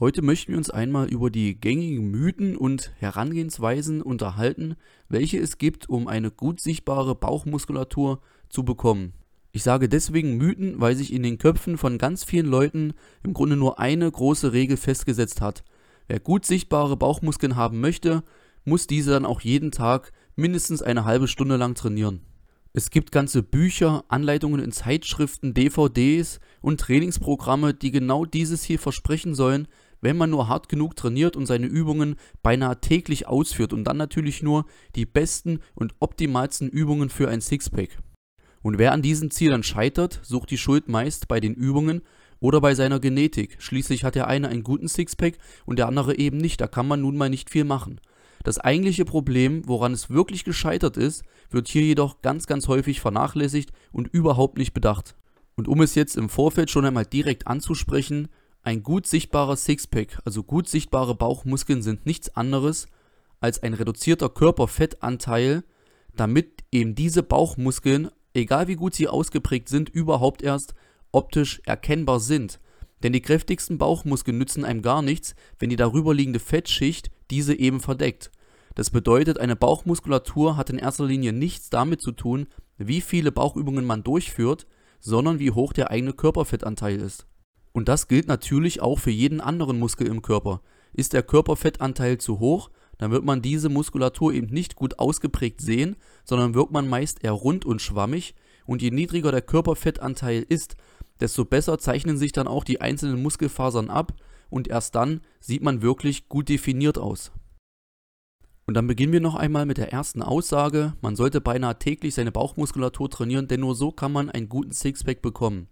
Heute möchten wir uns einmal über die gängigen Mythen und Herangehensweisen unterhalten, welche es gibt, um eine gut sichtbare Bauchmuskulatur zu bekommen. Ich sage deswegen Mythen, weil sich in den Köpfen von ganz vielen Leuten im Grunde nur eine große Regel festgesetzt hat. Wer gut sichtbare Bauchmuskeln haben möchte, muss diese dann auch jeden Tag mindestens eine halbe Stunde lang trainieren. Es gibt ganze Bücher, Anleitungen in Zeitschriften, DVDs und Trainingsprogramme, die genau dieses hier versprechen sollen, wenn man nur hart genug trainiert und seine Übungen beinahe täglich ausführt und dann natürlich nur die besten und optimalsten Übungen für ein Sixpack. Und wer an diesen Zielen scheitert, sucht die Schuld meist bei den Übungen oder bei seiner Genetik. Schließlich hat der eine einen guten Sixpack und der andere eben nicht. Da kann man nun mal nicht viel machen. Das eigentliche Problem, woran es wirklich gescheitert ist, wird hier jedoch ganz, ganz häufig vernachlässigt und überhaupt nicht bedacht. Und um es jetzt im Vorfeld schon einmal direkt anzusprechen, ein gut sichtbarer Sixpack, also gut sichtbare Bauchmuskeln sind nichts anderes als ein reduzierter Körperfettanteil, damit eben diese Bauchmuskeln, egal wie gut sie ausgeprägt sind, überhaupt erst optisch erkennbar sind. Denn die kräftigsten Bauchmuskeln nützen einem gar nichts, wenn die darüberliegende Fettschicht diese eben verdeckt. Das bedeutet, eine Bauchmuskulatur hat in erster Linie nichts damit zu tun, wie viele Bauchübungen man durchführt, sondern wie hoch der eigene Körperfettanteil ist. Und das gilt natürlich auch für jeden anderen Muskel im Körper. Ist der Körperfettanteil zu hoch, dann wird man diese Muskulatur eben nicht gut ausgeprägt sehen, sondern wirkt man meist eher rund und schwammig. Und je niedriger der Körperfettanteil ist, desto besser zeichnen sich dann auch die einzelnen Muskelfasern ab und erst dann sieht man wirklich gut definiert aus. Und dann beginnen wir noch einmal mit der ersten Aussage. Man sollte beinahe täglich seine Bauchmuskulatur trainieren, denn nur so kann man einen guten Sixpack bekommen.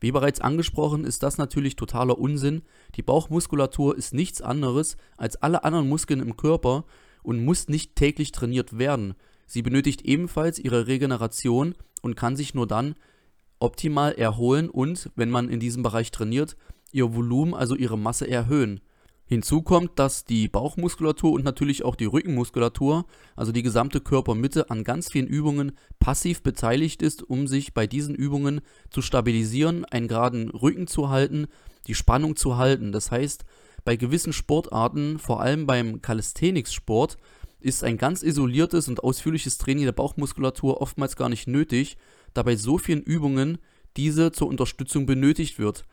Wie bereits angesprochen, ist das natürlich totaler Unsinn. Die Bauchmuskulatur ist nichts anderes als alle anderen Muskeln im Körper und muss nicht täglich trainiert werden. Sie benötigt ebenfalls ihre Regeneration und kann sich nur dann optimal erholen und, wenn man in diesem Bereich trainiert, ihr Volumen, also ihre Masse erhöhen. Hinzu kommt, dass die Bauchmuskulatur und natürlich auch die Rückenmuskulatur, also die gesamte Körpermitte, an ganz vielen Übungen passiv beteiligt ist, um sich bei diesen Übungen zu stabilisieren, einen geraden Rücken zu halten, die Spannung zu halten. Das heißt, bei gewissen Sportarten, vor allem beim Calisthenics-Sport, ist ein ganz isoliertes und ausführliches Training der Bauchmuskulatur oftmals gar nicht nötig, da bei so vielen Übungen diese zur Unterstützung benötigt wird.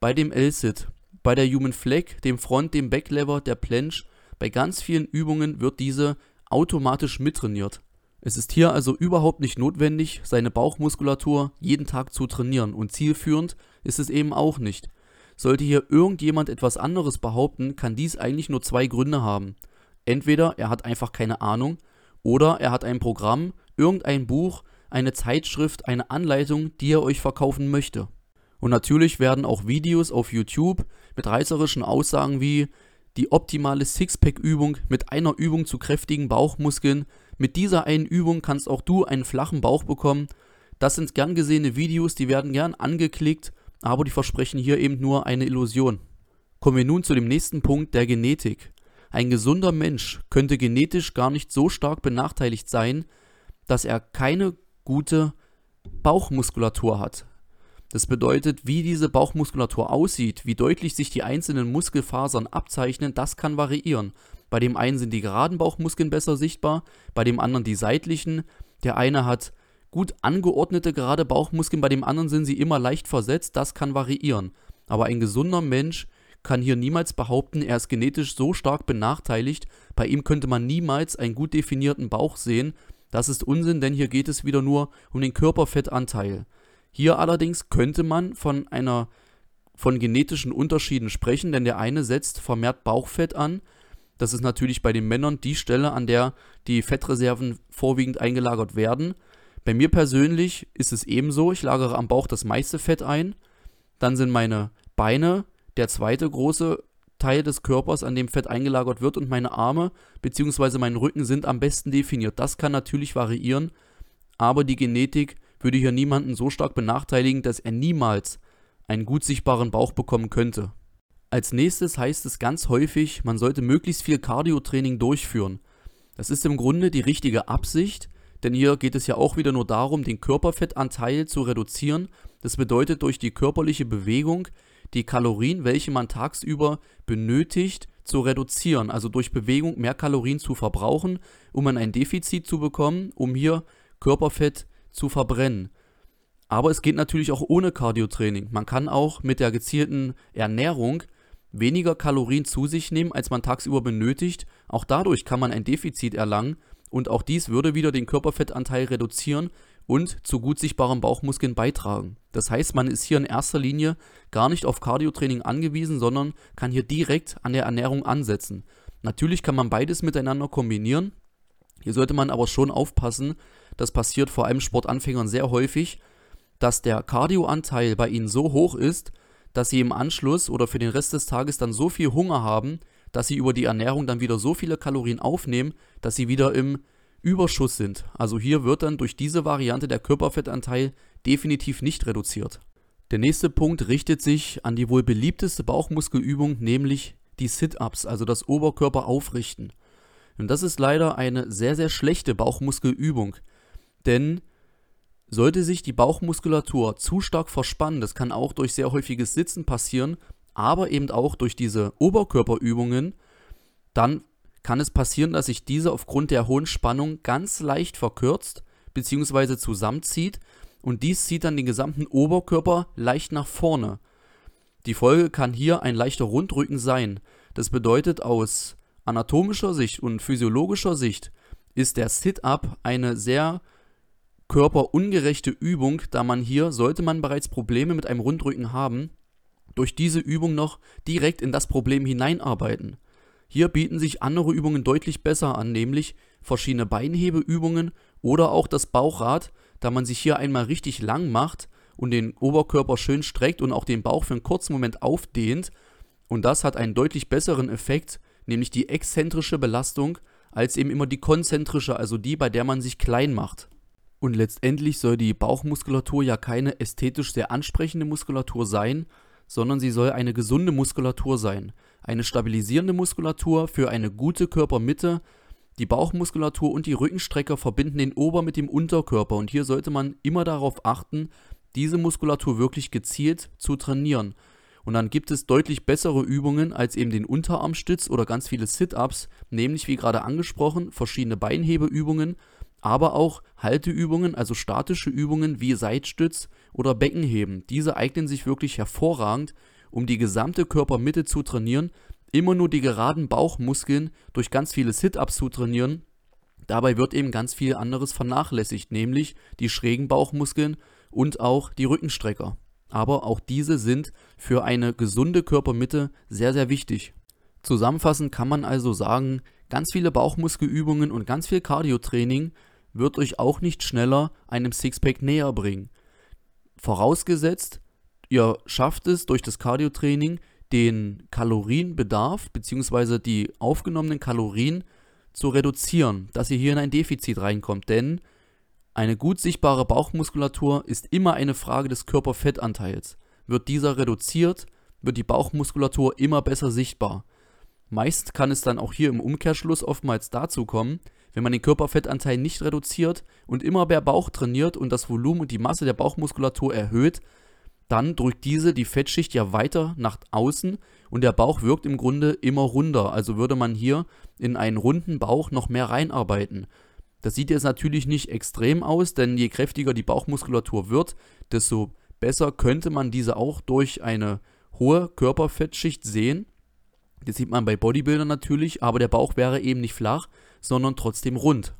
Bei dem L-Sit, bei der Human Flag, dem Front, dem Backlever, der Planche, bei ganz vielen Übungen wird diese automatisch mittrainiert. Es ist hier also überhaupt nicht notwendig, seine Bauchmuskulatur jeden Tag zu trainieren und zielführend ist es eben auch nicht. Sollte hier irgendjemand etwas anderes behaupten, kann dies eigentlich nur zwei Gründe haben. Entweder er hat einfach keine Ahnung oder er hat ein Programm, irgendein Buch, eine Zeitschrift, eine Anleitung, die er euch verkaufen möchte. Und natürlich werden auch Videos auf YouTube mit reißerischen Aussagen wie die optimale Sixpack-Übung mit einer Übung zu kräftigen Bauchmuskeln. Mit dieser einen Übung kannst auch du einen flachen Bauch bekommen. Das sind gern gesehene Videos, die werden gern angeklickt, aber die versprechen hier eben nur eine Illusion. Kommen wir nun zu dem nächsten Punkt der Genetik. Ein gesunder Mensch könnte genetisch gar nicht so stark benachteiligt sein, dass er keine gute Bauchmuskulatur hat. Das bedeutet, wie diese Bauchmuskulatur aussieht, wie deutlich sich die einzelnen Muskelfasern abzeichnen, das kann variieren. Bei dem einen sind die geraden Bauchmuskeln besser sichtbar, bei dem anderen die seitlichen. Der eine hat gut angeordnete gerade Bauchmuskeln, bei dem anderen sind sie immer leicht versetzt, das kann variieren. Aber ein gesunder Mensch kann hier niemals behaupten, er ist genetisch so stark benachteiligt, bei ihm könnte man niemals einen gut definierten Bauch sehen. Das ist Unsinn, denn hier geht es wieder nur um den Körperfettanteil. Hier allerdings könnte man von einer von genetischen Unterschieden sprechen, denn der eine setzt vermehrt Bauchfett an. Das ist natürlich bei den Männern die Stelle, an der die Fettreserven vorwiegend eingelagert werden. Bei mir persönlich ist es ebenso, ich lagere am Bauch das meiste Fett ein. Dann sind meine Beine der zweite große Teil des Körpers, an dem Fett eingelagert wird und meine Arme bzw. mein Rücken sind am besten definiert. Das kann natürlich variieren, aber die Genetik würde hier niemanden so stark benachteiligen, dass er niemals einen gut sichtbaren Bauch bekommen könnte. Als nächstes heißt es ganz häufig, man sollte möglichst viel Cardio-Training durchführen. Das ist im Grunde die richtige Absicht, denn hier geht es ja auch wieder nur darum, den Körperfettanteil zu reduzieren. Das bedeutet, durch die körperliche Bewegung die Kalorien, welche man tagsüber benötigt, zu reduzieren, also durch Bewegung mehr Kalorien zu verbrauchen, um ein Defizit zu bekommen, um hier Körperfett zu verbrennen. Aber es geht natürlich auch ohne Cardiotraining. Man kann auch mit der gezielten Ernährung weniger Kalorien zu sich nehmen, als man tagsüber benötigt. Auch dadurch kann man ein Defizit erlangen und auch dies würde wieder den Körperfettanteil reduzieren und zu gut sichtbaren Bauchmuskeln beitragen. Das heißt, man ist hier in erster Linie gar nicht auf Cardiotraining angewiesen, sondern kann hier direkt an der Ernährung ansetzen. Natürlich kann man beides miteinander kombinieren. Hier sollte man aber schon aufpassen, das passiert vor allem Sportanfängern sehr häufig, dass der Cardioanteil bei ihnen so hoch ist, dass sie im Anschluss oder für den Rest des Tages dann so viel Hunger haben, dass sie über die Ernährung dann wieder so viele Kalorien aufnehmen, dass sie wieder im Überschuss sind. Also hier wird dann durch diese Variante der Körperfettanteil definitiv nicht reduziert. Der nächste Punkt richtet sich an die wohl beliebteste Bauchmuskelübung, nämlich die Sit-Ups, also das Oberkörper aufrichten. Und das ist leider eine sehr, sehr schlechte Bauchmuskelübung, denn sollte sich die Bauchmuskulatur zu stark verspannen, das kann auch durch sehr häufiges Sitzen passieren, aber eben auch durch diese Oberkörperübungen, dann kann es passieren, dass sich diese aufgrund der hohen Spannung ganz leicht verkürzt bzw. zusammenzieht und dies zieht dann den gesamten Oberkörper leicht nach vorne. Die Folge kann hier ein leichter Rundrücken sein. Das bedeutet aus anatomischer Sicht und physiologischer Sicht ist der Sit-up eine sehr körperungerechte Übung, da man hier, sollte man bereits Probleme mit einem Rundrücken haben, durch diese Übung noch direkt in das Problem hineinarbeiten. Hier bieten sich andere Übungen deutlich besser an, nämlich verschiedene Beinhebeübungen oder auch das Bauchrad, da man sich hier einmal richtig lang macht und den Oberkörper schön streckt und auch den Bauch für einen kurzen Moment aufdehnt. Und das hat einen deutlich besseren Effekt, nämlich die exzentrische Belastung, als eben immer die konzentrische, also die, bei der man sich klein macht. Und letztendlich soll die Bauchmuskulatur ja keine ästhetisch sehr ansprechende Muskulatur sein, sondern sie soll eine gesunde Muskulatur sein. Eine stabilisierende Muskulatur für eine gute Körpermitte. Die Bauchmuskulatur und die Rückenstrecker verbinden den Ober- mit dem Unterkörper und hier sollte man immer darauf achten, diese Muskulatur wirklich gezielt zu trainieren. Und dann gibt es deutlich bessere Übungen als eben den Unterarmstütz oder ganz viele Sit-ups, nämlich wie gerade angesprochen, verschiedene Beinhebeübungen aber auch Halteübungen, also statische Übungen wie Seitstütz oder Beckenheben. Diese eignen sich wirklich hervorragend, um die gesamte Körpermitte zu trainieren, immer nur die geraden Bauchmuskeln durch ganz viele Sit-ups zu trainieren. Dabei wird eben ganz viel anderes vernachlässigt, nämlich die schrägen Bauchmuskeln und auch die Rückenstrecker. Aber auch diese sind für eine gesunde Körpermitte sehr, sehr wichtig. Zusammenfassend kann man also sagen, ganz viele Bauchmuskelübungen und ganz viel Cardiotraining wird euch auch nicht schneller einem Sixpack näher bringen. Vorausgesetzt, ihr schafft es durch das Cardiotraining den Kalorienbedarf bzw. die aufgenommenen Kalorien zu reduzieren, dass ihr hier in ein Defizit reinkommt, denn eine gut sichtbare Bauchmuskulatur ist immer eine Frage des Körperfettanteils. Wird dieser reduziert, wird die Bauchmuskulatur immer besser sichtbar. Meist kann es dann auch hier im Umkehrschluss oftmals dazu kommen, wenn man den Körperfettanteil nicht reduziert und immer mehr Bauch trainiert und das Volumen und die Masse der Bauchmuskulatur erhöht, dann drückt diese die Fettschicht ja weiter nach außen und der Bauch wirkt im Grunde immer runder. Also würde man hier in einen runden Bauch noch mehr reinarbeiten. Das sieht jetzt natürlich nicht extrem aus, denn je kräftiger die Bauchmuskulatur wird, desto besser könnte man diese auch durch eine hohe Körperfettschicht sehen. Das sieht man bei Bodybuildern natürlich, aber der Bauch wäre eben nicht flach, sondern trotzdem rund.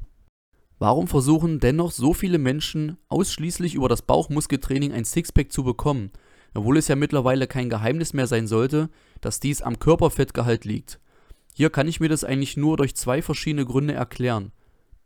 Warum versuchen dennoch so viele Menschen ausschließlich über das Bauchmuskeltraining ein Sixpack zu bekommen, obwohl es ja mittlerweile kein Geheimnis mehr sein sollte, dass dies am Körperfettgehalt liegt? Hier kann ich mir das eigentlich nur durch zwei verschiedene Gründe erklären.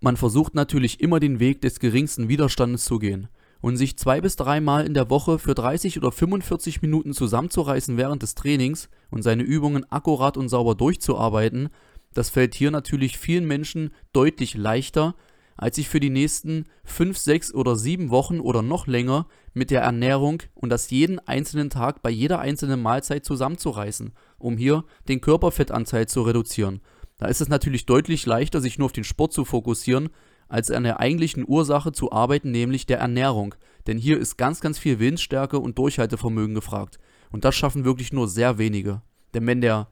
Man versucht natürlich immer den Weg des geringsten Widerstandes zu gehen und sich zwei bis dreimal in der Woche für 30 oder 45 Minuten zusammenzureißen während des Trainings und seine Übungen akkurat und sauber durchzuarbeiten, das fällt hier natürlich vielen Menschen deutlich leichter, als sich für die nächsten 5, 6 oder 7 Wochen oder noch länger mit der Ernährung und das jeden einzelnen Tag bei jeder einzelnen Mahlzeit zusammenzureißen, um hier den Körperfettanteil zu reduzieren. Da ist es natürlich deutlich leichter, sich nur auf den Sport zu fokussieren, als an der eigentlichen Ursache zu arbeiten, nämlich der Ernährung. Denn hier ist ganz, ganz viel Willensstärke und Durchhaltevermögen gefragt. Und das schaffen wirklich nur sehr wenige. Denn wenn der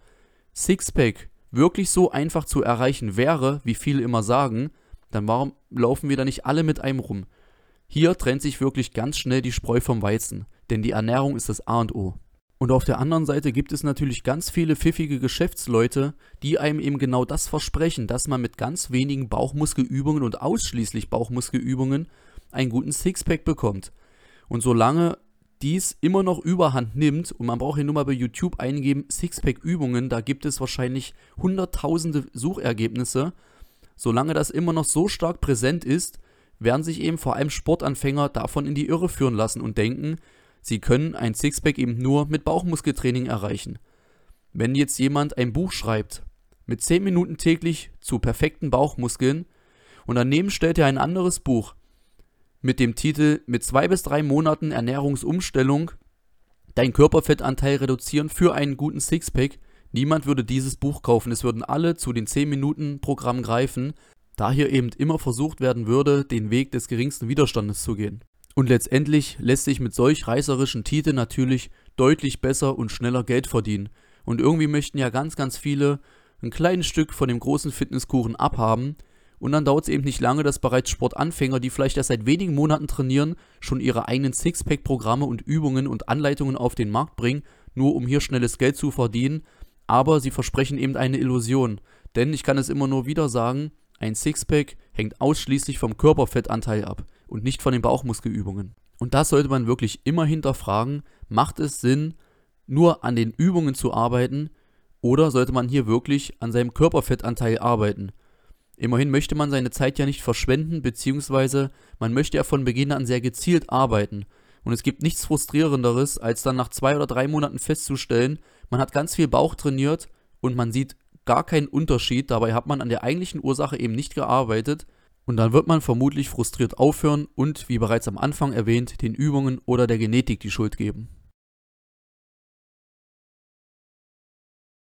Sixpack wirklich so einfach zu erreichen wäre, wie viele immer sagen, dann warum laufen wir da nicht alle mit einem rum? Hier trennt sich wirklich ganz schnell die Spreu vom Weizen, denn die Ernährung ist das A und O. Und auf der anderen Seite gibt es natürlich ganz viele pfiffige Geschäftsleute, die einem eben genau das versprechen, dass man mit ganz wenigen Bauchmuskelübungen und ausschließlich Bauchmuskelübungen einen guten Sixpack bekommt. Und solange dies immer noch überhand nimmt, und man braucht hier nur mal bei YouTube eingeben, Sixpack-Übungen, da gibt es wahrscheinlich hunderttausende Suchergebnisse, solange das immer noch so stark präsent ist, werden sich eben vor allem Sportanfänger davon in die Irre führen lassen und denken, sie können ein Sixpack eben nur mit Bauchmuskeltraining erreichen. Wenn jetzt jemand ein Buch schreibt, mit 10 Minuten täglich zu perfekten Bauchmuskeln, und daneben stellt er ein anderes Buch mit dem Titel Mit zwei bis drei Monaten Ernährungsumstellung dein Körperfettanteil reduzieren für einen guten Sixpack, niemand würde dieses Buch kaufen. Es würden alle zu den 10 Minuten Programm greifen, da hier eben immer versucht werden würde, den Weg des geringsten Widerstandes zu gehen. Und letztendlich lässt sich mit solch reißerischen Titeln natürlich deutlich besser und schneller Geld verdienen. Und irgendwie möchten ja ganz, ganz viele ein kleines Stück von dem großen Fitnesskuchen abhaben. Und dann dauert es eben nicht lange, dass bereits Sportanfänger, die vielleicht erst seit wenigen Monaten trainieren, schon ihre eigenen Sixpack-Programme und Übungen und Anleitungen auf den Markt bringen, nur um hier schnelles Geld zu verdienen. Aber sie versprechen eben eine Illusion. Denn ich kann es immer nur wieder sagen, ein Sixpack hängt ausschließlich vom Körperfettanteil ab und nicht von den Bauchmuskelübungen. Und das sollte man wirklich immer hinterfragen, macht es Sinn, nur an den Übungen zu arbeiten oder sollte man hier wirklich an seinem Körperfettanteil arbeiten? Immerhin möchte man seine Zeit ja nicht verschwenden, beziehungsweise man möchte ja von Beginn an sehr gezielt arbeiten. Und es gibt nichts frustrierenderes, als dann nach zwei oder drei Monaten festzustellen, man hat ganz viel Bauch trainiert und man sieht gar keinen Unterschied. Dabei hat man an der eigentlichen Ursache eben nicht gearbeitet. Und dann wird man vermutlich frustriert aufhören und, wie bereits am Anfang erwähnt, den Übungen oder der Genetik die Schuld geben.